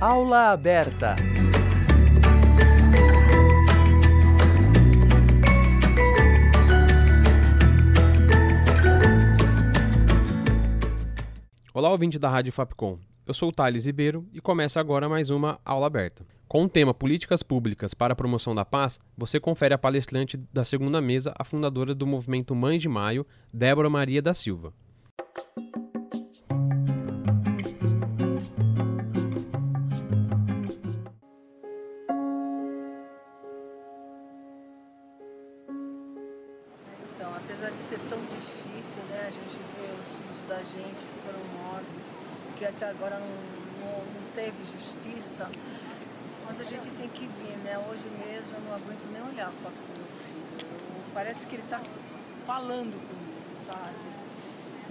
Aula aberta. Olá, ouvinte da Rádio Fapcom. Eu sou o Thales Ribeiro e começa agora mais uma aula aberta. Com o tema Políticas Públicas para a Promoção da Paz, você confere a palestrante da segunda mesa, a fundadora do movimento Mães de Maio, Débora Maria da Silva. Agora não, não, não teve justiça, mas a gente tem que vir, né? Hoje mesmo eu não aguento nem olhar a foto do meu filho. Eu- parece que ele está falando comigo, sabe?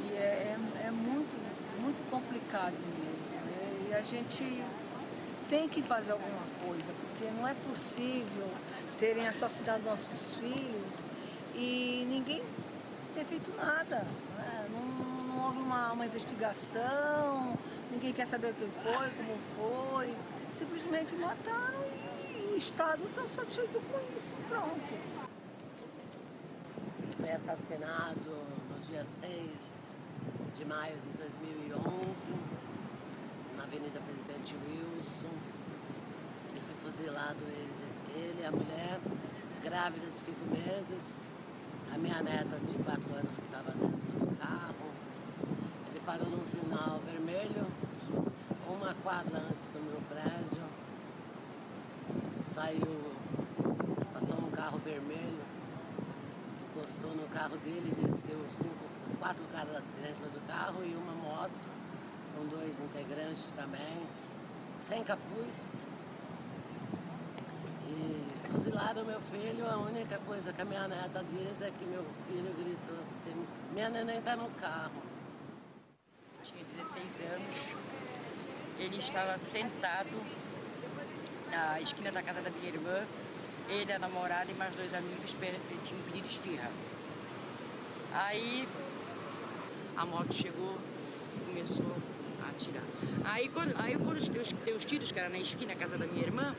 E é, é, é muito, muito complicado mesmo. né? E a gente tem que fazer alguma coisa, porque não é possível terem assassinado nossos filhos e ninguém ter feito nada. né? Não, não houve uma, uma investigação, ninguém quer saber o que foi, como foi. Simplesmente mataram e o Estado está satisfeito com isso. Pronto. Ele foi assassinado no dia 6 de maio de 2011, na Avenida Presidente Wilson. Ele foi fuzilado, ele, ele a mulher, grávida de cinco meses, a minha neta de quatro anos que estava dentro do carro. Ele parou num sinal vermelho, uma quadra antes do meu prédio. Saiu, passou um carro vermelho, encostou no carro dele, desceu cinco, quatro caras dentro do carro e uma moto, com dois integrantes também, sem capuz. E fuzilaram meu filho, a única coisa que a minha neta diz é que meu filho gritou assim, minha neném tá no carro. tinha 16 anos. Ele estava sentado na esquina da casa da minha irmã. Ele, a namorada e mais dois amigos tinham pedido esfirra. Aí a moto chegou e começou a atirar. Aí quando, aí, quando os, deu os tiros, na esquina da casa da minha irmã,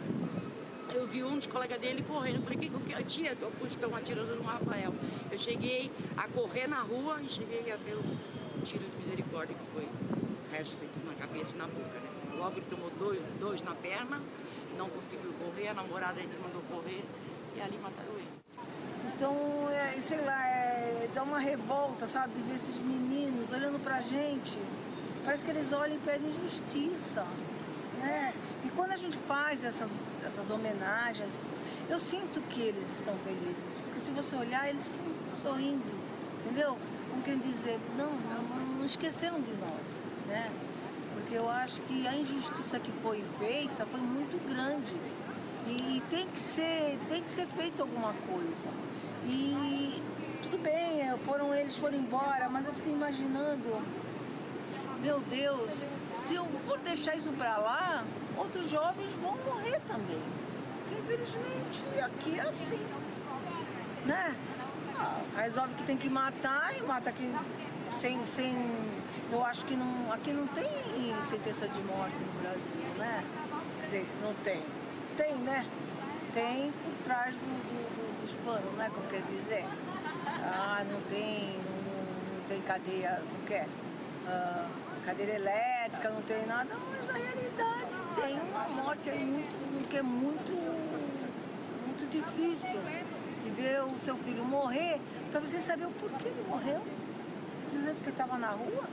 eu vi um dos colegas dele correndo. Eu falei, que, que, tia, estão atirando no Rafael. Eu cheguei a correr na rua e cheguei a ver o tiro de misericórdia que foi. O resto foi tudo na cabeça e na boca, né? Ele tomou dois, dois na perna, não conseguiu correr, a namorada dele mandou correr e ali mataram ele. Então, é, sei lá, é, dá uma revolta, sabe? Ver esses meninos olhando pra gente. Parece que eles olham e pedem justiça. Né? E quando a gente faz essas, essas homenagens, eu sinto que eles estão felizes. Porque se você olhar, eles estão sorrindo, entendeu? Como quem dizer, não, não, não esqueceram de nós, né? Porque eu acho que a injustiça que foi feita foi muito grande. E tem que ser, tem que ser feito alguma coisa. E tudo bem, eh, foram eles foram embora, mas eu fico imaginando, meu Deus, se eu for deixar isso pra lá, outros jovens vão morrer também. Porque infelizmente aqui é assim. Né? Ah, resolve que tem que matar e mata aqui sem, sem. Eu acho que não. Aqui não tem sentença de morte no Brasil, né? Quer dizer, não tem. Tem, né? Tem por trás do, do- do- dos panos, né? Como quer dizer? Ah, não tem, não, não tem cadeia, não quer? Ah, cadeira elétrica, não tem nada, mas na realidade tem uma morte aí muito, que é muito, muito difícil de ver o seu filho morrer, pra você saber o porquê ele morreu. Não é porque estava na rua?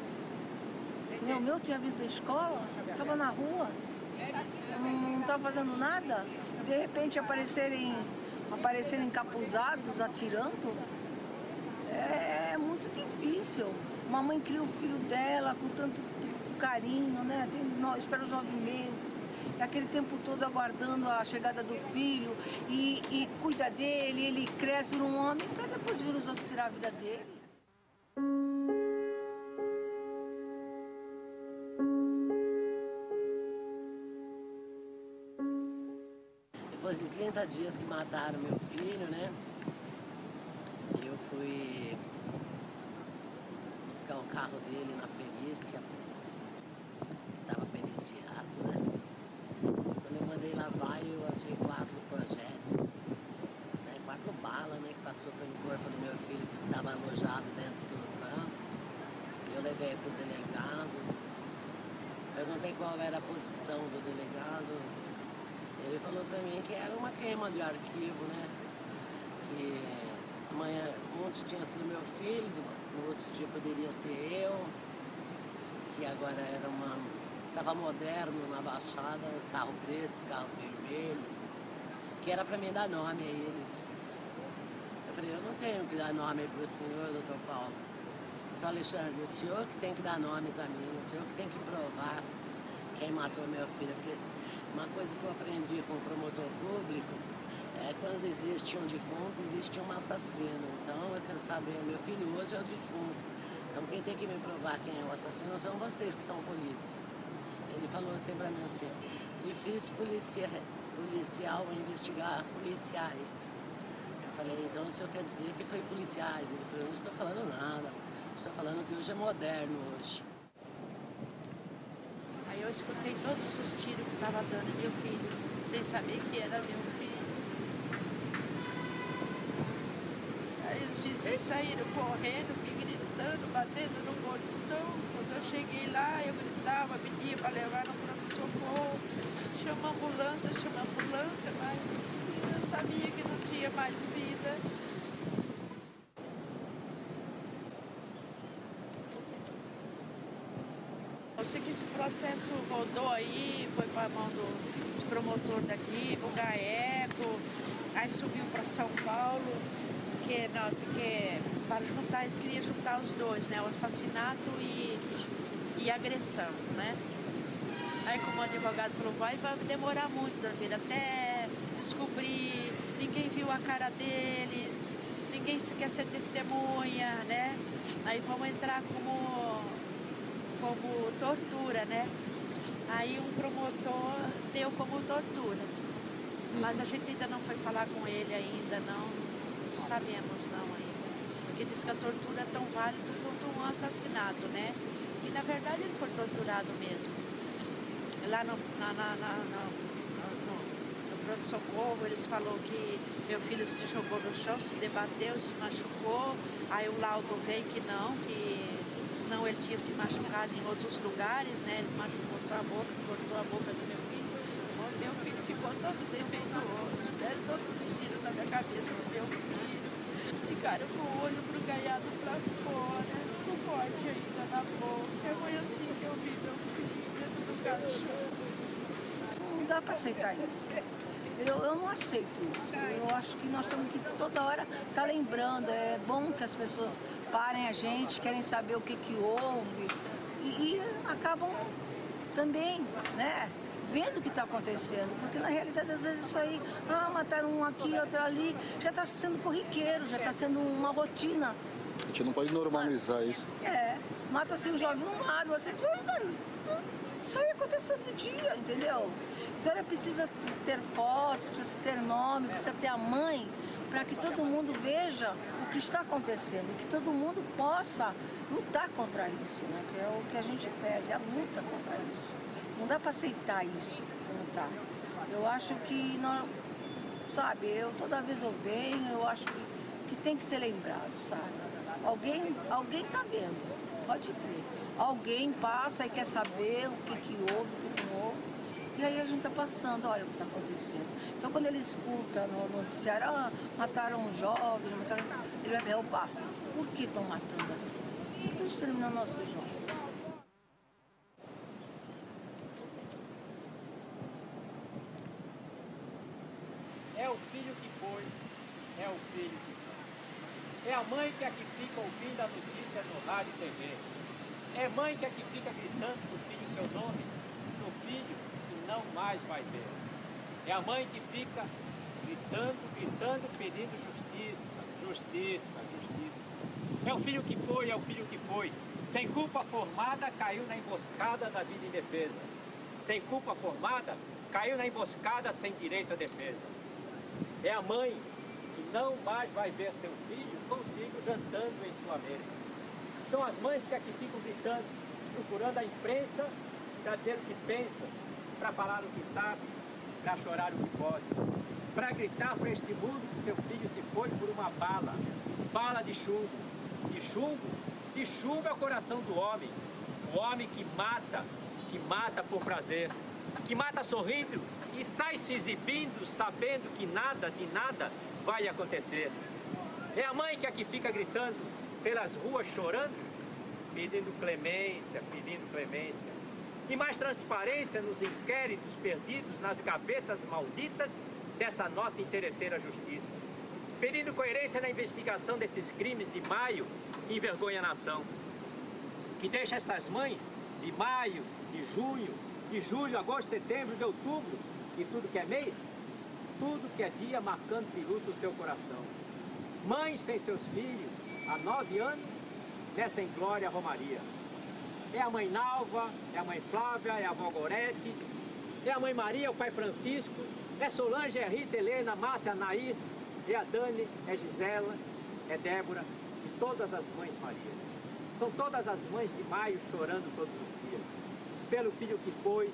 O meu tinha vindo da escola, estava na rua, não estava fazendo nada. De repente aparecerem, aparecerem encapuzados, atirando. É, muito difícil. Uma mãe cria o filho dela com tanto, tanto carinho, né? Tem, no- espera os nove meses. É aquele tempo todo aguardando a chegada do filho e, e cuida dele, ele cresce vira um homem para depois vir os outros tirar a vida dele. Dias que mataram meu filho, né? Eu fui buscar o carro dele na perícia, que estava periciado, né? passou em quatro projetos, né, quatro balas né, que passou pelo corpo do meu filho que estava alojado dentro dos campos. Eu levei para o delegado, perguntei qual era a posição do delegado. Ele falou para mim que queima de arquivo, né? Que amanhã, ontem tinha sido meu filho, no outro dia poderia ser eu, que agora era uma Estava moderno na Baixada, carro preto, carro vermelhos, que era para mim dar nome a eles. Eu falei, eu não tenho que dar nome para o senhor, doutor Paulo. Então, Alexandre, o senhor que tem que dar nomes a mim, o senhor que tem que provar quem matou meu filho. Porque uma coisa que eu aprendi com o promotor público é quando existe um defunto, existe um assassino. Então eu quero saber, meu filho hoje é o defunto. Então quem tem que me provar quem é o assassino são vocês que são polícia. Ele falou assim para mim assim, difícil policia, policial investigar policiais. Eu falei, então o senhor quer dizer que foi policiais? Ele falou, eu não estou falando nada, estou falando que hoje é moderno hoje. Aí eu escutei todos os tiros que estava dando meu filho, sem saber que era meu filho. Aí vizinhos saíram correndo, me gritando, batendo no portão. Quando eu cheguei lá, eu gritava, pedia para levar no pronto-socorro, chama ambulância, chama ambulância, mas eu sabia que não tinha mais vida. Eu sei que esse processo rodou aí, foi para a mão do promotor daqui, o GAECO, aí subiu para São Paulo, porque, não, porque para juntar, eles queriam juntar os dois, né? O assassinato e, e agressão, né? Aí como o advogado falou, vai, vai demorar muito, Danteira, até descobrir, ninguém viu a cara deles, ninguém quer ser testemunha, né? Aí vamos entrar como, como tortura, né? Aí um promotor deu como tortura. Mas a gente ainda não foi falar com ele ainda, não não sabemos não ainda. Porque diz que a tortura é tão válida quanto um assassinato, né? E na verdade ele foi torturado mesmo. Lá no, na, na, na, no, no, pronto-socorro eles falaram que meu filho se jogou no chão, se debateu, se machucou. Aí o laudo veio que não, que senão ele tinha se machucado em outros lugares, né? Ele machucou sua boca, cortou a boca do meu filho. Meu filho ficou todo defeituoso, deram todos os tiros na minha cabeça do meu filho. Ficaram com o olho ganhado pra fora, com corte ainda na boca. Foi assim que eu vi meu filho dentro do caixão. Não dá pra aceitar isso. Eu, eu não aceito isso. Eu acho que nós temos que toda hora estar tá lembrando. É bom que as pessoas parem a gente, querem saber o que, que houve e, e acabam também, né? Vendo o que está acontecendo, porque na realidade às vezes isso aí, ah, mataram um aqui, outro ali, já está sendo corriqueiro, já está sendo uma rotina. A gente não pode normalizar isso. É, mata-se um jovem num mar, você e daí? Isso aí acontece todo dia, entendeu? Então ela precisa ter fotos, precisa ter nome, precisa ter a mãe, para que todo mundo veja o que está acontecendo e que todo mundo possa lutar contra isso, né? Que é o que a gente pede, a luta contra isso. Não dá para aceitar isso como tá. Eu acho que, não, sabe, eu toda vez eu venho, eu acho que, que tem que ser lembrado, sabe? Alguém, alguém tá vendo, pode crer. Alguém passa e quer saber o que, que houve, o que não houve. E aí a gente tá passando, olha o que está acontecendo. Então quando ele escuta no noticiário, ah, mataram um jovem, mataram... ele vai opa, por que estão matando assim? Por que estão exterminando nossos jovens? é o filho que não. É a mãe que é que fica ouvindo a notícia no rádio e TV. É mãe que é que fica gritando pro filho seu nome, no filho que não mais vai ver. É a mãe que fica gritando, gritando, pedindo justiça, justiça, justiça. É o filho que foi, é o filho que foi. Sem culpa formada, caiu na emboscada da vida indefesa. Sem culpa formada, caiu na emboscada sem direito à defesa. É a mãe não mais vai ver seu filho jantando em sua mesa. São as mães que aqui ficam gritando, procurando a imprensa para dizer o que pensam, para falar o que sabem. para chorar o que pode, para gritar para este mundo que seu filho se foi por uma bala, bala de chumbo. De chumbo? De chumbo é o coração do homem. O homem que mata, que mata por prazer, que mata sorrindo e sai se exibindo sabendo que nada de nada vai acontecer. É a mãe que aqui fica gritando pelas ruas chorando, pedindo clemência, pedindo clemência. E mais transparência nos inquéritos perdidos nas gavetas malditas dessa nossa interesseira justiça. Pedindo coerência na investigação desses crimes de maio que envergonha a nação. Que deixa essas mães de maio, de junho, de julho, agosto, setembro, de outubro e tudo que é mês, tudo que é dia marcando de luto o seu coração. Mães sem seus filhos, há nove anos, nessa inglória romaria. É a mãe Nalva, é a mãe Flávia, é a avó Gorete, é a mãe Maria, o pai Francisco, é Solange, é Rita, Helena, Márcia, Nair, é a Dani, é Gisela, é Débora e todas as mães Maria. São todas as mães de maio chorando todos os dias. Pelo filho que foi,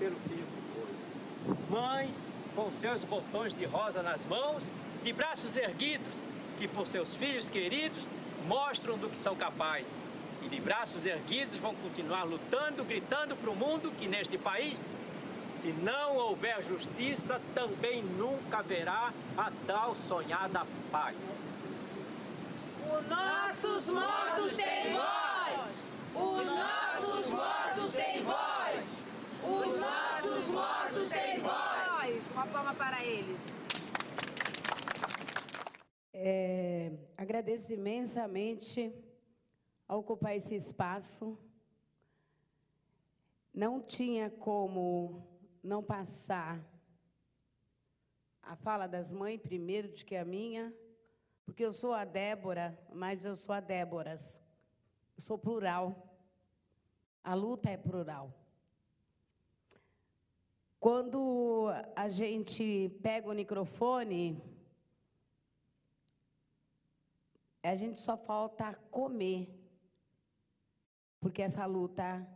pelo filho que foi. Mães com seus botões de rosa nas mãos, de braços erguidos, que por seus filhos queridos mostram do que são capazes. E de braços erguidos vão continuar lutando, gritando para o mundo que neste país, se não houver justiça, também nunca haverá a tal sonhada paz. Os nossos mortos têm voz! Os nossos mortos têm voz! Os nossos mortos têm voz! Uma palma para eles. É, agradeço imensamente a ocupar esse espaço. Não tinha como não passar a fala das mães primeiro do que a minha, porque eu sou a Débora, mas eu sou a Déboras. Eu sou plural. A luta é plural. Quando a gente pega o microfone, a gente só falta comer, porque essa luta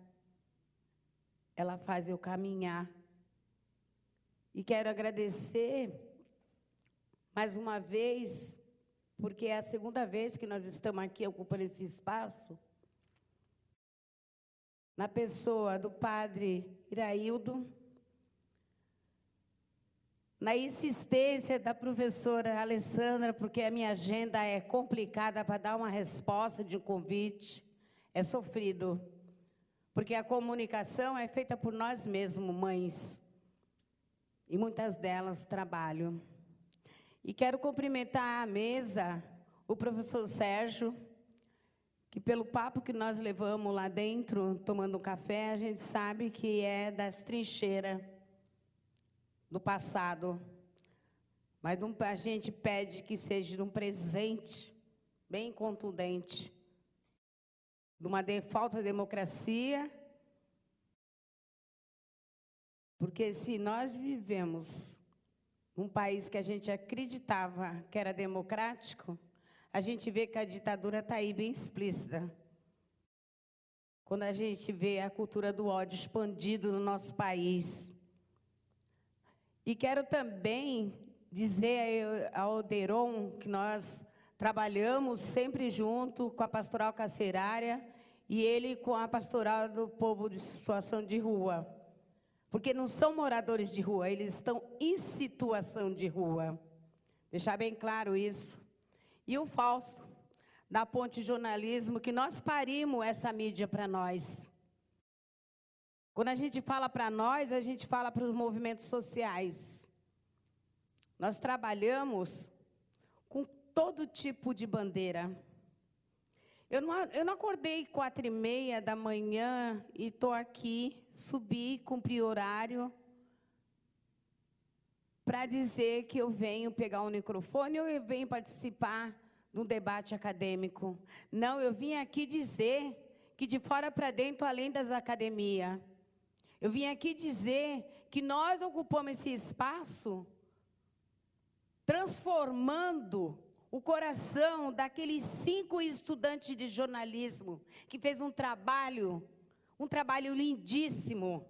ela faz eu caminhar. E quero agradecer mais uma vez, porque é a segunda vez que nós estamos aqui ocupando esse espaço, na pessoa do padre Iraildo, na insistência da professora Alessandra, porque a minha agenda é complicada para dar uma resposta de um convite, é sofrido, porque a comunicação é feita por nós mesmos, mães, e muitas delas trabalham. E quero cumprimentar a mesa, o professor Sérgio, que pelo papo que nós levamos lá dentro, tomando um café, a gente sabe que é das trincheiras do passado. Mas a gente pede que seja um presente bem contundente de uma de, falta de democracia. Porque se nós vivemos num país que a gente acreditava que era democrático, a gente vê que a ditadura está aí bem explícita. Quando a gente vê a cultura do ódio expandido no nosso país. E quero também dizer ao Oderon que nós trabalhamos sempre junto com a pastoral carcerária e ele com a pastoral do povo de situação de rua. Porque não são moradores de rua, eles estão em situação de rua. Deixar bem claro isso. E o falso da Ponte Jornalismo, que nós parimos essa mídia para nós. Quando a gente fala para nós, a gente fala para os movimentos sociais. Nós trabalhamos com todo tipo de bandeira. Eu não, eu não acordei quatro e meia da manhã e estou aqui, subi, cumpri horário, para dizer que eu venho pegar um microfone ou eu venho participar de um debate acadêmico. Não, eu vim aqui dizer que de fora para dentro, além das academias, eu vim aqui dizer que nós ocupamos esse espaço transformando o coração daqueles cinco estudantes de jornalismo que fez um trabalho, um trabalho lindíssimo.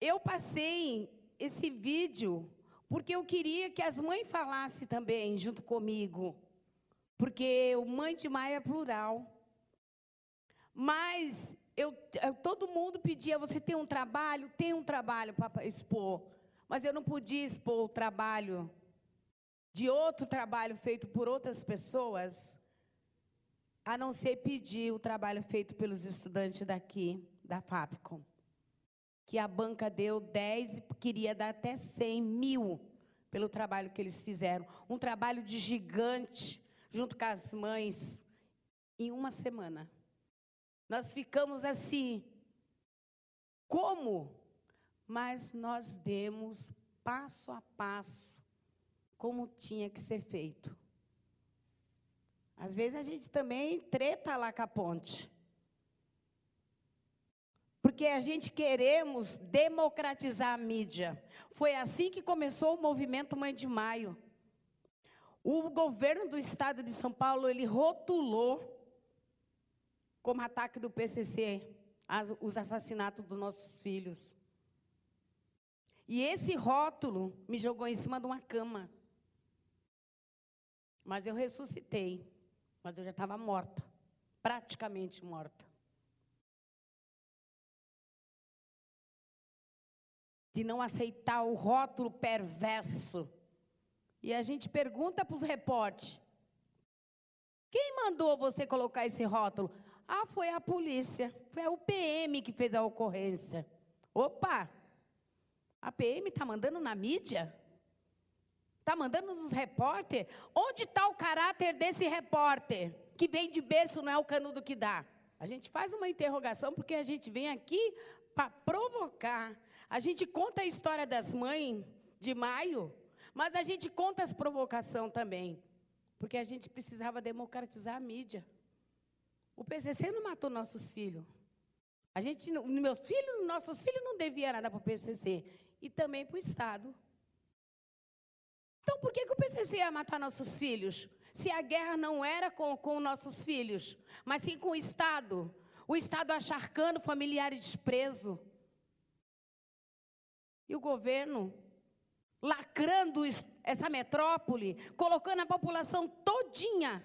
Eu passei esse vídeo porque eu queria que as mães falassem também junto comigo. Porque o Mãe de Maio é plural. Mas eu, eu, todo mundo pedia, você tem um trabalho? Tem um trabalho para expor. Mas eu não podia expor o trabalho de outro trabalho feito por outras pessoas, a não ser pedir o trabalho feito pelos estudantes daqui, da FAPCOM. Que a banca deu 10 e queria dar até 100 mil pelo trabalho que eles fizeram. Um trabalho de gigante, junto com as mães, em uma semana. Nós ficamos assim. Como? Mas nós demos passo a passo como tinha que ser feito. Às vezes a gente também treta lá com a ponte. Porque a gente queremos democratizar a mídia. Foi assim que começou o movimento Mãe de Maio. O governo do estado de São Paulo, ele rotulou como ataque do PCC, as, os assassinatos dos nossos filhos. E esse rótulo me jogou em cima de uma cama. Mas eu ressuscitei. Mas eu já estava morta. Praticamente morta. De não aceitar o rótulo perverso. E a gente pergunta para os repórteres: quem mandou você colocar esse rótulo? Ah, foi a polícia, foi o PM que fez a ocorrência. Opa! A PM está mandando na mídia? Está mandando nos repórter? Onde está o caráter desse repórter? Que vem de berço, não é o canudo que dá. A gente faz uma interrogação porque a gente vem aqui para provocar. A gente conta a história das mães de maio, mas a gente conta as provocações também. Porque a gente precisava democratizar a mídia. O PCC não matou nossos filhos. A gente, meus filhos, nossos filhos não deviam nada para o PCC e também para o Estado. Então, por que, que o PCC ia matar nossos filhos? Se a guerra não era com, com nossos filhos, mas sim com o Estado. O Estado acharcando familiares presos. E o governo lacrando essa metrópole, colocando a população todinha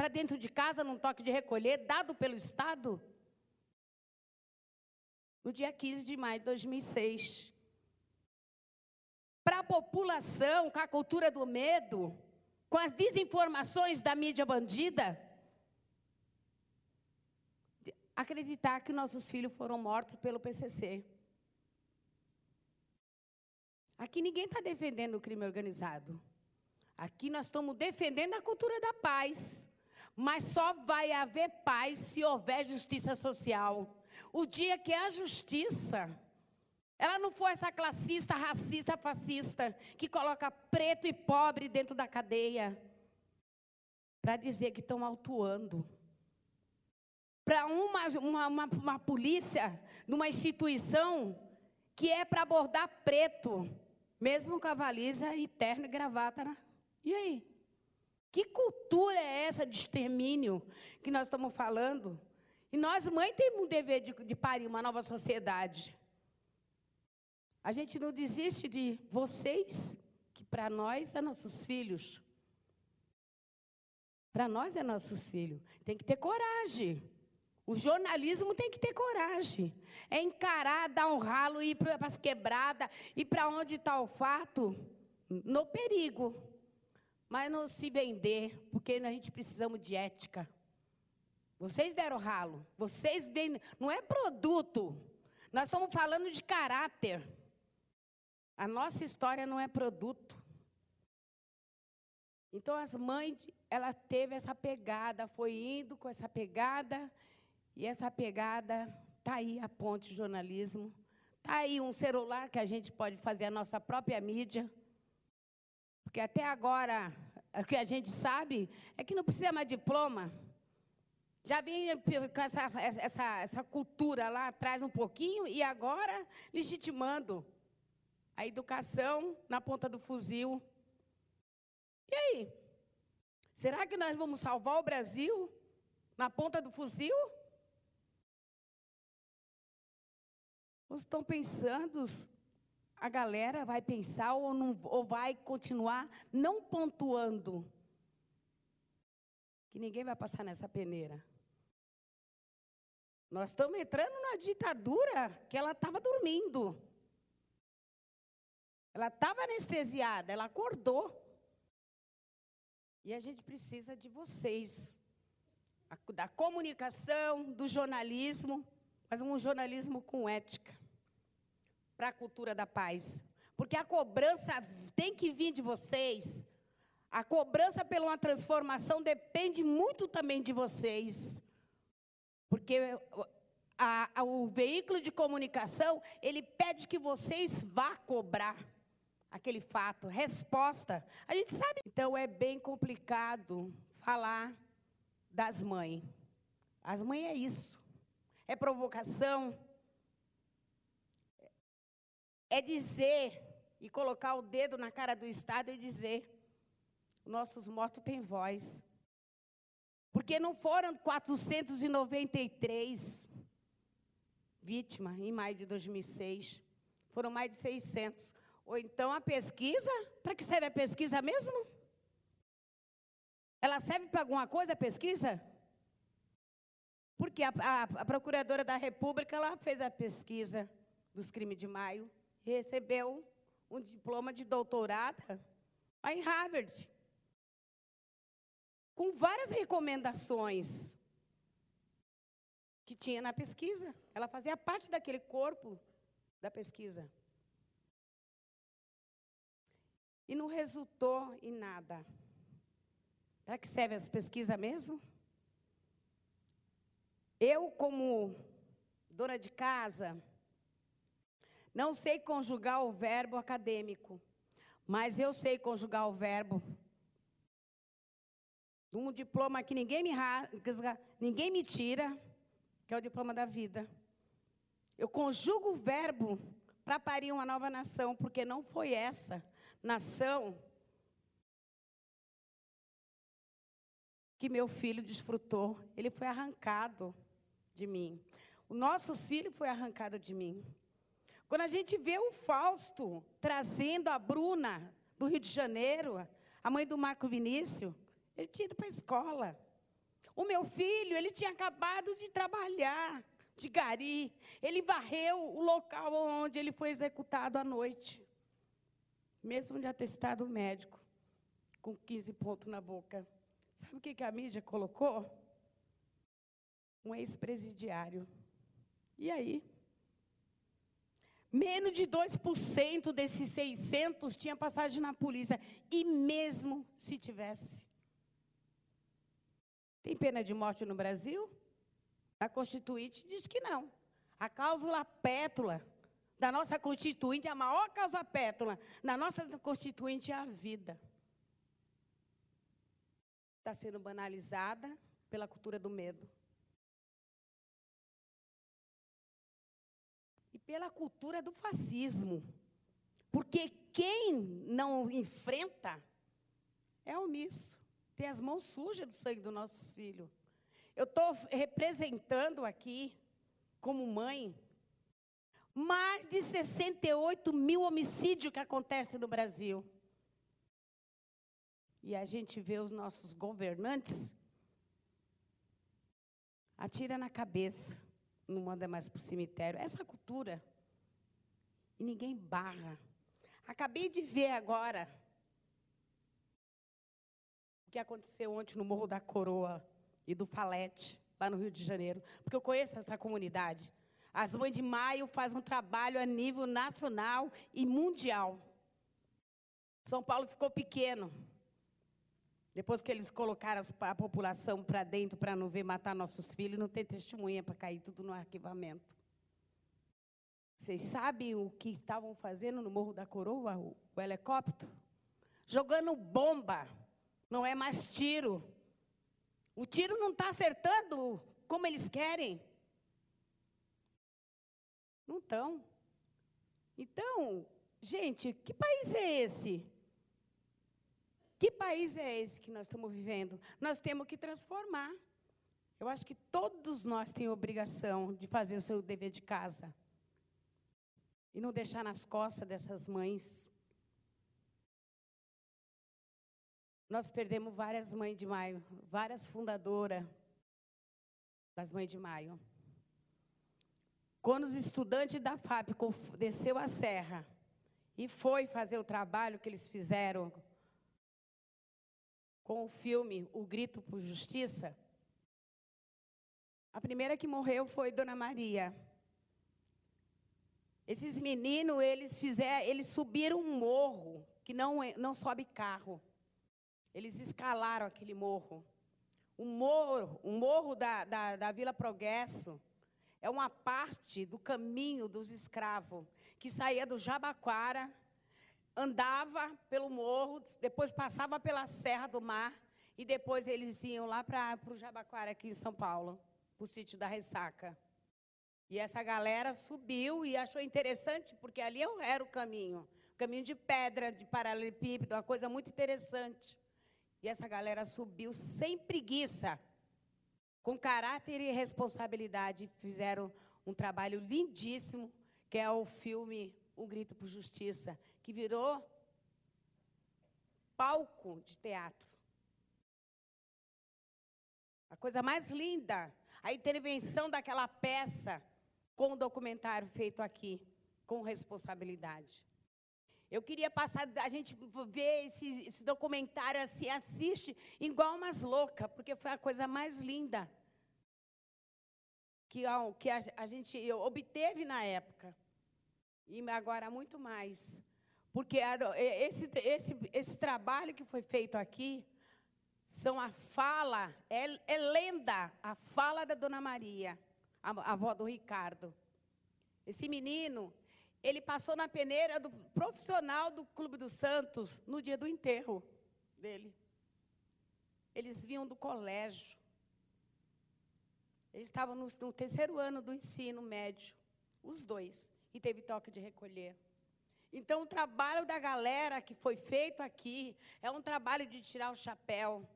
para dentro de casa num toque de recolher dado pelo Estado? No dia 15 de maio de 2006. Para a população, com a cultura do medo, com as desinformações da mídia bandida, acreditar que nossos filhos foram mortos pelo PCC. Aqui ninguém está defendendo o crime organizado. Aqui nós estamos defendendo a cultura da paz. Mas só vai haver paz se houver justiça social. O dia que a justiça, ela não for essa classista, racista, fascista, que coloca preto e pobre dentro da cadeia, para dizer que estão autuando. Para uma, uma, uma, uma polícia, numa instituição, que é para abordar preto, mesmo com a valisa e terno e gravata. Né? E aí? Que cultura é essa de extermínio que nós estamos falando? E nós, mãe, temos um dever de, de parir uma nova sociedade. A gente não desiste de vocês, que para nós é nossos filhos. Para nós é nossos filhos. Tem que ter coragem. O jornalismo tem que ter coragem. É encarar, dar um ralo, ir para as quebradas, ir para onde está o fato, no perigo. Mas não se vender, porque a gente precisamos de ética. Vocês deram ralo. Vocês vendem. Não é produto. Nós estamos falando de caráter. A nossa história não é produto. Então as mães, ela teve essa pegada, foi indo com essa pegada, e essa pegada tá aí a ponte jornalismo, tá aí um celular que a gente pode fazer a nossa própria mídia. Porque até agora, o que a gente sabe é que não precisa mais diploma. Já vinha com essa, essa, essa cultura lá atrás um pouquinho e agora legitimando a educação na ponta do fuzil. E aí? Será que nós vamos salvar o Brasil na ponta do fuzil? Ou estão pensando a galera vai pensar ou, não, ou vai continuar não pontuando que ninguém vai passar nessa peneira. Nós estamos entrando na ditadura que ela estava dormindo. Ela estava anestesiada, ela acordou. E a gente precisa de vocês, da comunicação, do jornalismo, mas um jornalismo com ética, para a cultura da paz. Porque a cobrança tem que vir de vocês. A cobrança pela uma transformação depende muito também de vocês. Porque a, a, o veículo de comunicação, ele pede que vocês vá cobrar aquele fato, resposta. A gente sabe. Então é bem complicado falar das mães. As mães é isso. É provocação. É dizer e colocar o dedo na cara do Estado e dizer: nossos mortos têm voz. Porque não foram 493 vítimas em maio de 2006. Foram mais de 600. Ou então a pesquisa, para que serve a pesquisa mesmo? Ela serve para alguma coisa a pesquisa? Porque a, a, a, Procuradora da República ela fez a pesquisa dos crimes de maio recebeu um diploma de doutorada em Harvard com várias recomendações que tinha na pesquisa. Ela fazia parte daquele corpo da pesquisa. E não resultou em nada. Para que serve as pesquisas mesmo? Eu, como dona de casa, não sei conjugar o verbo acadêmico, mas eu sei conjugar o verbo um diploma que ninguém me rasga, ninguém me tira, que é o diploma da vida. Eu conjugo o verbo para parir uma nova nação, porque não foi essa nação que meu filho desfrutou. Ele foi arrancado de mim. O nosso filho foi arrancado de mim. Quando a gente vê o Fausto trazendo a Bruna do Rio de Janeiro, a mãe do Marco Vinícius, ele tinha ido para a escola. O meu filho, ele tinha acabado de trabalhar, de gari. Ele varreu o local onde ele foi executado à noite. Mesmo de atestado médico, com 15 pontos na boca. Sabe o que, a mídia colocou? Um ex-presidiário. E aí? Menos de 2% desses 600 tinha passagem na polícia. E mesmo se tivesse, tem pena de morte no Brasil? A Constituinte diz que não. A cláusula pétula da nossa Constituinte, a maior causa pétula na nossa Constituinte é a vida. Está sendo banalizada pela cultura do medo. Pela cultura do fascismo. Porque quem não enfrenta é omisso tem as mãos sujas do sangue dos nossos filhos. Eu estou representando aqui, como mãe, mais de 68 mil homicídios que acontecem no Brasil. E a gente vê os nossos governantes atira na cabeça, não manda mais para o cemitério. Essa cultura. E ninguém barra. Acabei de ver agora o que aconteceu ontem no Morro da Coroa e do Falete, lá no Rio de Janeiro, porque eu conheço essa comunidade. As Mães de Maio fazem um trabalho a nível nacional e mundial. São Paulo ficou pequeno. Depois que eles colocaram a população para dentro para não ver matar nossos filhos, não tem testemunha para cair tudo no arquivamento. Vocês sabem o que estavam fazendo no Morro da Coroa, o, o helicóptero? Jogando bomba não é mais tiro. O tiro não está acertando como eles querem. Não estão. Então, gente, que país é esse? Que país é esse que nós estamos vivendo? Nós temos que transformar. Eu acho que todos nós temos obrigação de fazer o seu dever de casa. e não deixar nas costas dessas mães. Nós perdemos várias mães de maio, várias fundadoras das mães de maio. Quando os estudantes da FAP desceu a serra e foi fazer o trabalho que eles fizeram com o filme O Grito por Justiça, a primeira que morreu foi Dona Maria. Esses meninos, eles fizeram, eles subiram um morro que não, é, não sobe carro. Eles escalaram aquele morro. O morro, o morro da, da, da Vila Progresso é uma parte do caminho dos escravos que saía do Jabaquara, andava pelo morro, depois passava pela Serra do Mar e depois eles iam lá para o Jabaquara, aqui em São Paulo, para o sítio da Ressaca. E essa galera subiu e achou interessante, porque ali era o caminho. Caminho de pedra, de paralelepípedo, uma coisa muito interessante. E essa galera subiu sem preguiça, com caráter e responsabilidade. Fizeram um trabalho lindíssimo, que é o filme O Grito por Justiça, que virou palco de teatro. A coisa mais linda, a intervenção daquela peça com o documentário feito aqui, com responsabilidade. Eu queria passar, a gente ver esse, esse documentário assim, assiste igual umas loucas, porque foi a coisa mais linda que, a, que a, a gente obteve na época. E agora muito mais. Porque a, esse, esse, esse trabalho que foi feito aqui são a fala, é, é lenda, a fala da Dona Maria a avó do Ricardo. Esse menino, ele passou na peneira do profissional do Clube dos Santos no dia do enterro dele. Eles vinham do colégio. Eles estavam no, no terceiro ano do ensino médio, os dois, e teve toque de recolher. Então, o trabalho da galera que foi feito aqui é um trabalho de tirar o chapéu.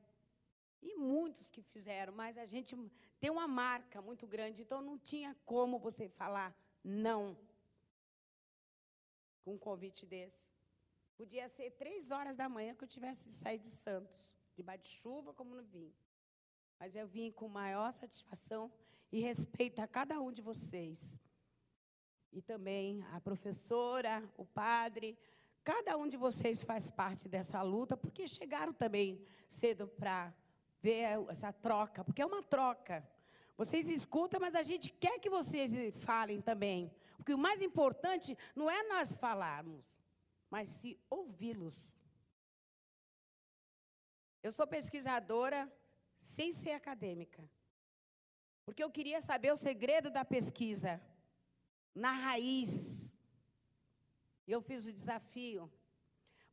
E muitos que fizeram, mas a gente tem uma marca muito grande, então não tinha como você falar não com um convite desse. Podia ser três horas da manhã que eu tivesse de sair de Santos, debaixo de chuva, como não vim. Mas eu vim com maior satisfação e respeito a cada um de vocês. E também a professora, o padre, cada um de vocês faz parte dessa luta, porque chegaram também cedo para ver essa troca, porque é uma troca. Vocês escutam, mas a gente quer que vocês falem também. Porque o mais importante não é nós falarmos, mas se ouvi-los. Eu sou pesquisadora sem ser acadêmica. Porque eu queria saber o segredo da pesquisa na raiz. Eu fiz o desafio.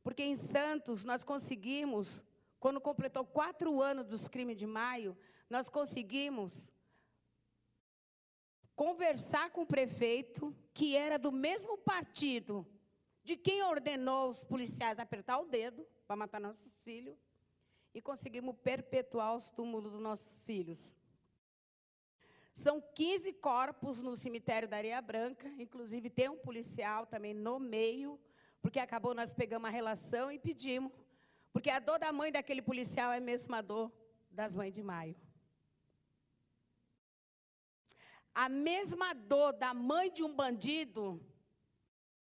Porque em Santos nós conseguimos, quando completou quatro anos dos crimes de maio, nós conseguimos conversar com o prefeito, que era do mesmo partido de quem ordenou os policiais apertar o dedo para matar nossos filhos, e conseguimos perpetuar os túmulos dos nossos filhos. São 15 corpos no cemitério da Areia Branca, inclusive tem um policial também no meio, porque acabou nós pegamos a relação e pedimos, porque a dor da mãe daquele policial é a mesma dor das mães de maio. A mesma dor da mãe de um bandido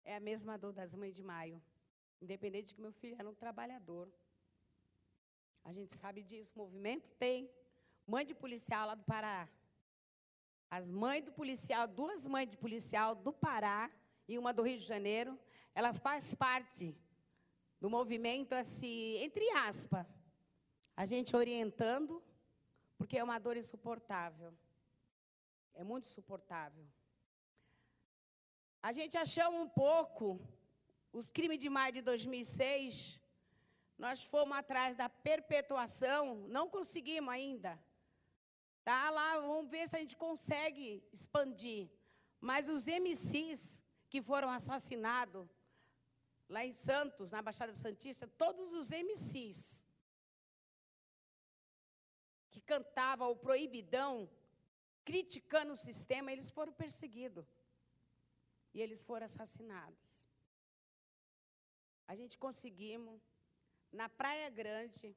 é a mesma dor das mães de maio. Independente de que meu filho era um trabalhador. A gente sabe disso. Movimento tem. Mãe de policial lá do Pará. As mães do policial, duas mães de policial do Pará e uma do Rio de Janeiro, elas fazem parte do movimento, assim, entre aspas, a gente orientando, porque é uma dor insuportável. É muito suportável. A gente achou um pouco os crimes de maio de 2006. Nós fomos atrás da perpetuação, não conseguimos ainda. Tá lá, vamos ver se a gente consegue expandir. Mas os MCs que foram assassinados lá em Santos, na Baixada Santista, todos os MCs que cantavam o proibidão criticando o sistema, eles foram perseguidos. e eles foram assassinados. A gente conseguimos, na Praia Grande,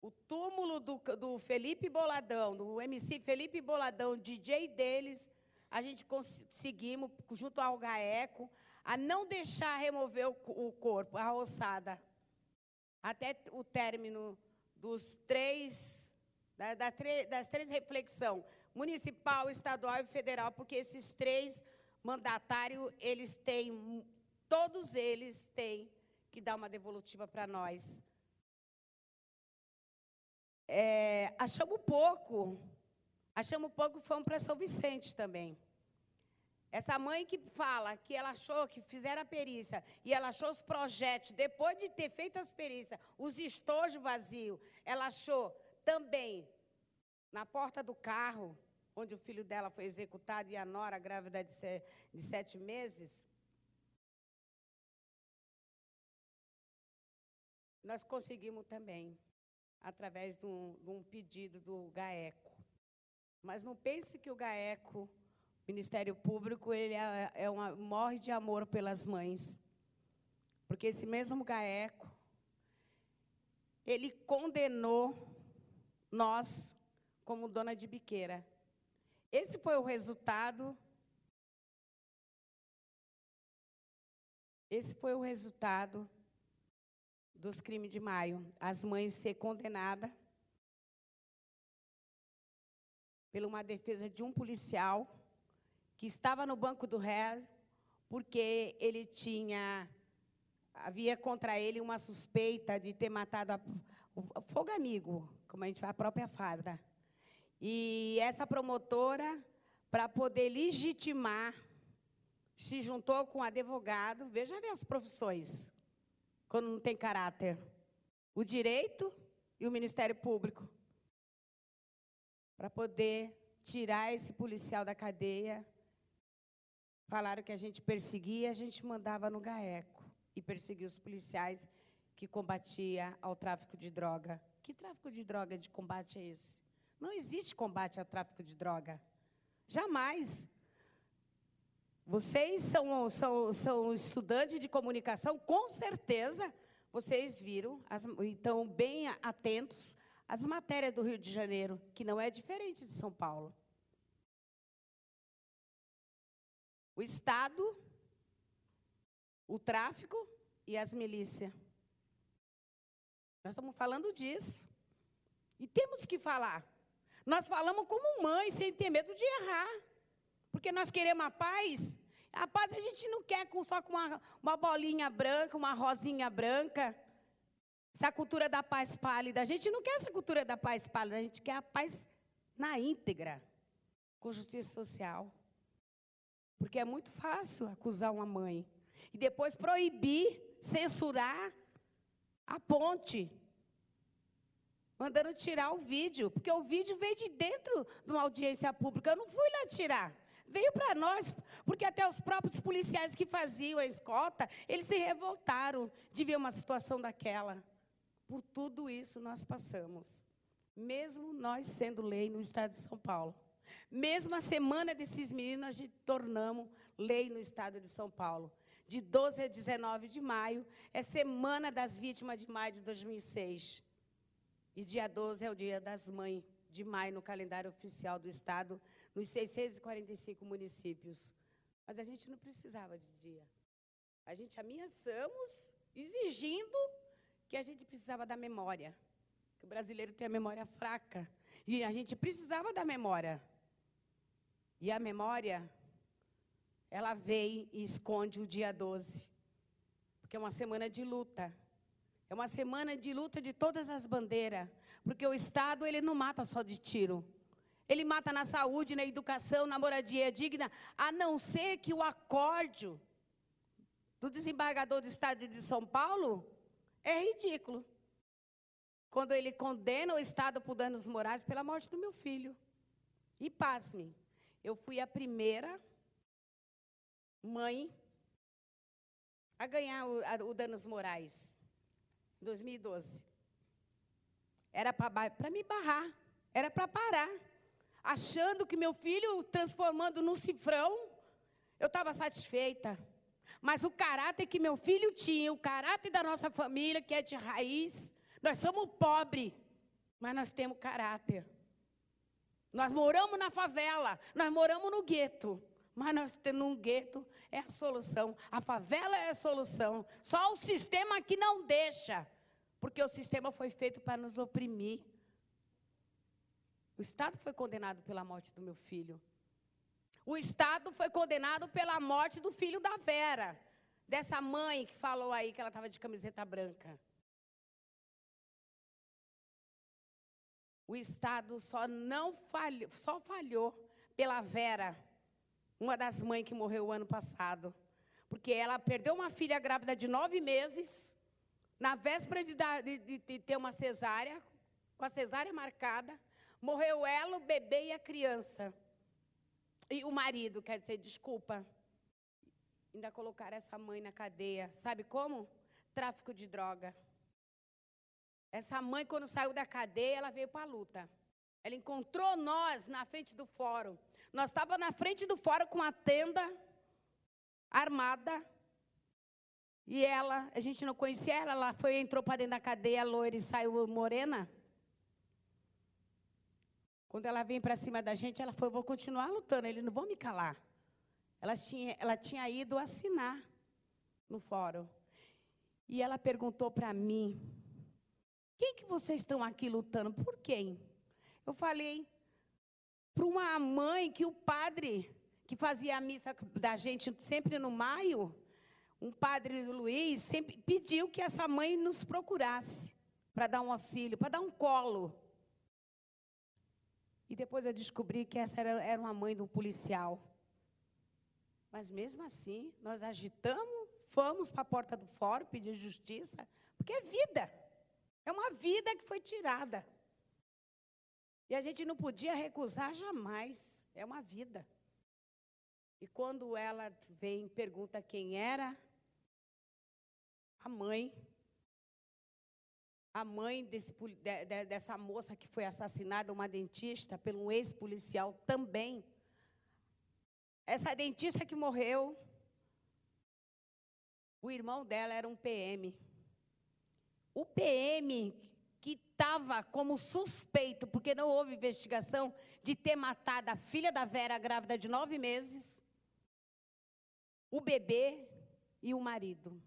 o túmulo do, do Felipe Boladão, do MC Felipe Boladão, DJ deles, a gente conseguimos, junto ao GAECO, a não deixar remover o, o corpo, a ossada, até o término dos três, da, da, das três reflexões, municipal, estadual e federal, porque esses três mandatários, eles têm, todos eles têm que dar uma devolutiva para nós. É, achamos pouco, achamos pouco, fomos para São Vicente também. Essa mãe que fala que ela achou que fizeram a perícia e ela achou os projetos, depois de ter feito as perícias, os estojos vazios, ela achou também na porta do carro, onde o filho dela foi executado e a nora grávida de, de sete meses. Nós conseguimos também, através de um, de um pedido do GAECO. Mas não pense que o GAECO Ministério Público ele é, é uma, morre de amor pelas mães. Porque esse mesmo GAECO, ele condenou nós como dona de biqueira. Esse foi o resultado. Esse foi o resultado dos crimes de maio. As mães ser condenadas por uma defesa de um policial que estava no banco do réu porque ele tinha havia contra ele uma suspeita de ter matado a, o fogo amigo, como a gente fala, a própria farda. E essa promotora, para poder legitimar, se juntou com o advogado, veja bem as profissões, quando não tem caráter. O direito e o Ministério Público. Para poder tirar esse policial da cadeia Falaram que a gente perseguia, a gente mandava no GAECO e perseguia os policiais que combatia ao tráfico de droga. Que tráfico de droga de combate é esse? Não existe combate ao tráfico de droga. Jamais. Vocês são, são, são estudantes de comunicação, com certeza vocês viram, as, então, bem atentos às matérias do Rio de Janeiro, que não é diferente de São Paulo. o Estado, o tráfico e as milícias. Nós estamos falando disso. E temos que falar. Nós falamos como mãe, sem ter medo de errar. Porque nós queremos a paz. A paz a gente não quer só com uma, uma bolinha branca, uma rosinha branca. Essa cultura da paz pálida. A gente não quer essa cultura da paz pálida, a gente quer a paz na íntegra, com justiça social. Porque é muito fácil acusar uma mãe. E depois proibir, censurar a ponte. Mandando tirar o vídeo. Porque o vídeo veio de dentro de uma audiência pública. Eu não fui lá tirar. Veio para nós, porque até os próprios policiais que faziam a escolta, eles se revoltaram de ver uma situação daquela. Por tudo isso nós passamos. Mesmo nós sendo lei no estado de São Paulo. Mesmo a semana desses meninos, a gente tornamos lei no estado de São Paulo. De 12 a 19 de maio, é Semana das Vítimas de Maio de 2006. E dia 12 é o Dia das Mães de maio no calendário oficial do Estado, nos 645 municípios. Mas a gente não precisava de dia. A gente ameaçamos, exigindo que a gente precisava da memória. Que o brasileiro tem a memória fraca. E a gente precisava da memória. E a memória, ela vem e esconde o dia 12. Porque é uma semana de luta. É uma semana de luta de todas as bandeiras. Porque o Estado, ele não mata só de tiro. Ele mata na saúde, na educação, na moradia digna, a não ser que o acórdio do desembargador do Estado de São Paulo é ridículo. Quando ele condena o Estado por danos morais pela morte do meu filho. E pasme, eu fui a primeira mãe a ganhar o, a, o danos morais, em 2012. Era para me barrar, era para parar, achando que meu filho, transformando num cifrão, eu estava satisfeita. Mas o caráter que meu filho tinha, o caráter da nossa família, que é de raiz, nós somos pobres, mas nós temos caráter. Nós moramos na favela, nós moramos no gueto. Mas nós tendo um gueto é a solução. A favela é a solução. Só o sistema que não deixa. Porque o sistema foi feito para nos oprimir. O Estado foi condenado pela morte do meu filho. O Estado foi condenado pela morte do filho da Vera. Dessa mãe que falou aí que ela estava de camiseta branca. O Estado só não falhou, só falhou pela Vera, uma das mães que morreu o ano passado. Porque ela perdeu uma filha grávida de nove meses, na véspera de, de, de ter uma cesárea, com a cesárea marcada, morreu ela, o bebê e a criança. E o marido, quer dizer, desculpa. Ainda colocaram essa mãe na cadeia. Sabe como? Tráfico de droga. Essa mãe, quando saiu da cadeia, ela veio para a luta. Ela encontrou nós na frente do fórum. Nós estávamos na frente do fórum com a tenda armada. E ela, a gente não conhecia ela, ela foi, entrou para dentro da cadeia, loira e saiu morena. Quando ela vem para cima da gente, ela falou: vou continuar lutando, eles não vão me calar. Ela tinha, ela tinha ido assinar no fórum. E ela perguntou para mim: quem que vocês estão aqui lutando? Por quem? Eu falei para uma mãe que o padre que fazia a missa da gente sempre no maio, um padre Luiz, sempre pediu que essa mãe nos procurasse para dar um auxílio, para dar um colo. E depois eu descobri que essa era, era uma mãe de um policial. Mas mesmo assim, nós agitamos, fomos para a porta do fórum pedir justiça, porque é vida. É uma vida que foi tirada. E a gente não podia recusar jamais. É uma vida. E quando ela vem e pergunta quem era, a mãe, a mãe desse, de, de, dessa moça que foi assassinada, uma dentista, pelo ex-policial também. Essa dentista que morreu, o irmão dela era um PM. O PM que estava como suspeito, porque não houve investigação, de ter matado a filha da Vera, grávida de nove meses, o bebê e o marido.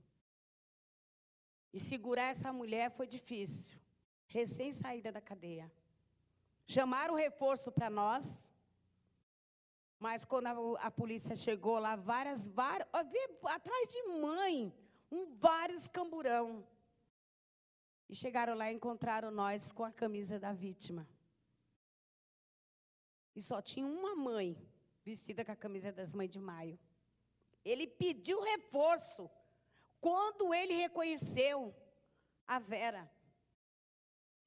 E segurar essa mulher foi difícil, recém-saída da cadeia. Chamaram reforço para nós, mas quando a, a, polícia chegou lá, várias, várias, atrás de mãe, um vários camburão. E chegaram lá e encontraram nós com a camisa da vítima. E só tinha uma mãe vestida com a camisa das mães de maio. Ele pediu reforço quando ele reconheceu a Vera.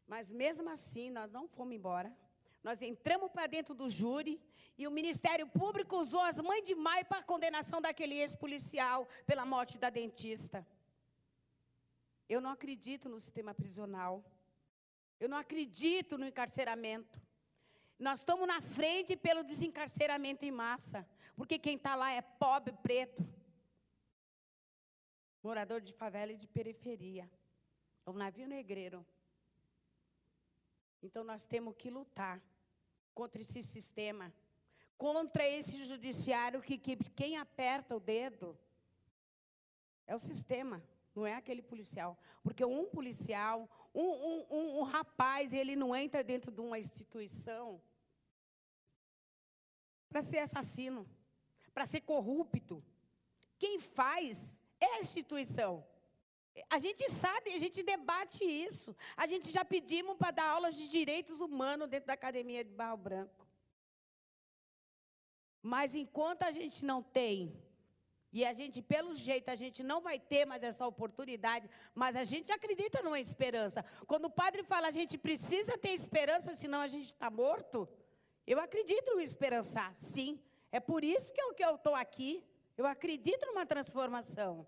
Mas mesmo assim, nós não fomos embora. Nós entramos para dentro do júri e o Ministério Público usou as mães de maio para a condenação daquele ex-policial pela morte da dentista. Eu não acredito no sistema prisional. Eu não acredito no encarceramento. Nós estamos na frente pelo desencarceramento em massa. Porque quem está lá é pobre, preto. Morador de favela e de periferia. É um navio negreiro. Então nós temos que lutar contra esse sistema. Contra esse judiciário que, que quem aperta o dedo é o sistema não é aquele policial. Porque um policial, um, um, um, um rapaz, ele não entra dentro de uma instituição para ser assassino, para ser corrupto. Quem faz instituição. A gente sabe, a gente debate isso. A gente já pedimos para dar aulas de direitos humanos dentro da academia de Barro Branco. Mas enquanto a gente não tem e a gente, pelo jeito, a gente não vai ter mais essa oportunidade, mas a gente acredita numa esperança. Quando o padre fala, a gente precisa ter esperança, senão a gente está morto. Eu acredito em esperançar, sim. É por isso que eu estou aqui. Eu acredito numa transformação.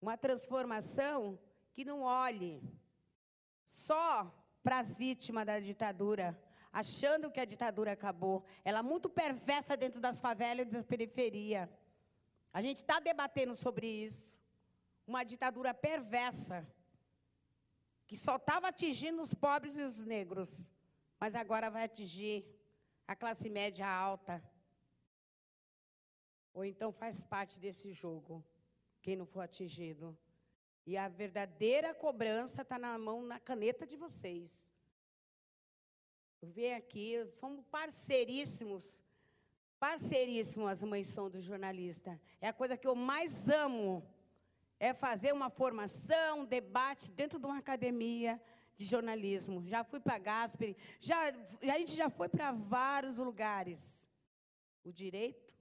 Uma transformação que não olhe só para as vítimas da ditadura. achando que a ditadura acabou. Ela é muito perversa dentro das favelas e da periferia. A gente está debatendo sobre isso. Uma ditadura perversa, que só estava atingindo os pobres e os negros, mas agora vai atingir a classe média alta. Ou então faz parte desse jogo, quem não for atingido. E a verdadeira cobrança está na mão, na caneta de vocês. Eu venho aqui, somos parceiríssimos, parceiríssimos as mães são do jornalista. É a coisa que eu mais amo, é fazer uma formação, um debate dentro de uma academia de jornalismo. Já fui para Gasperi, já, a gente já foi para vários lugares. O direito,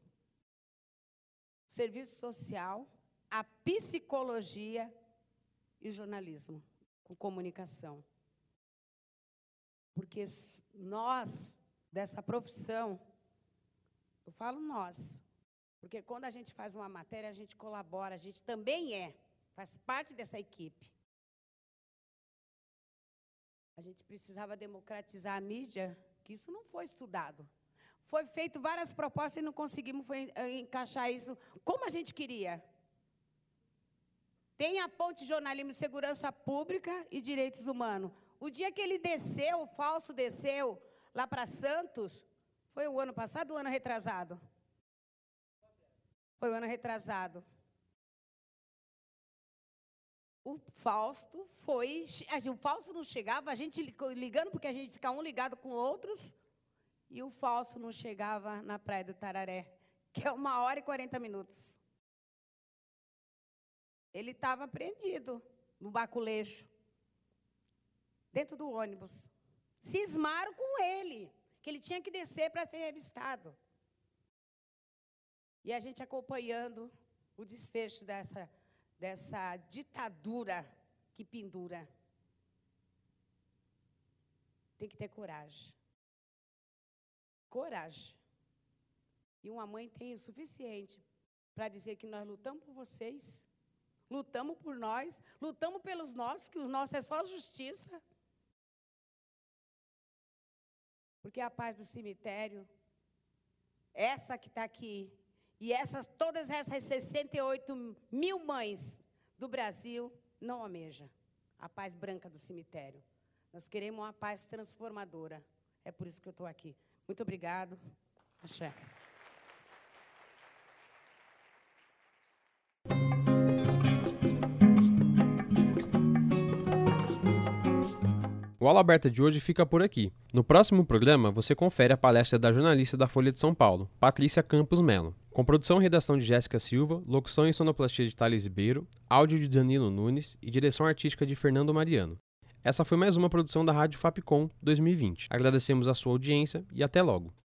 o serviço social, a psicologia e o jornalismo, com comunicação. Porque nós, dessa profissão, eu falo nós, porque quando a gente faz uma matéria, a gente colabora, a gente também é, faz parte dessa equipe. A gente precisava democratizar a mídia, que isso não foi estudado. Foi feito várias propostas e não conseguimos encaixar isso como a gente queria. Tem a ponte jornalismo, segurança pública e direitos humanos. O dia que ele desceu, o falso desceu lá para Santos, foi o ano passado ou o ano retrasado? Foi o ano retrasado. O Fausto foi. O Fausto não chegava, a gente ligando, porque a gente fica um ligado com outros, e o Fausto não chegava na Praia do Tararé, que é uma hora e quarenta minutos. Ele estava prendido no baculejo, dentro do ônibus. Cismaram com ele, que ele tinha que descer para ser revistado. E a gente acompanhando o desfecho dessa, dessa ditadura que pendura. Tem que ter coragem. Coragem. E uma mãe tem o suficiente para dizer que nós lutamos por vocês lutamos por nós, lutamos pelos nossos, que o nosso é só justiça. Porque a paz do cemitério, essa que está aqui, e essas, todas essas 68 mil mães do Brasil, não almeja a paz branca do cemitério. Nós queremos uma paz transformadora. É por isso que eu estou aqui. Muito obrigado. Axé. O Aula Aberta de hoje fica por aqui. No próximo programa, você confere a palestra da jornalista da Folha de São Paulo, Patrícia Campos Melo. Com produção e redação de Jéssica Silva, locução e sonoplastia de Thales Ribeiro, áudio de Danilo Nunes e direção artística de Fernando Mariano. Essa foi mais uma produção da Rádio Fapcom 2020. Agradecemos a sua audiência e até logo.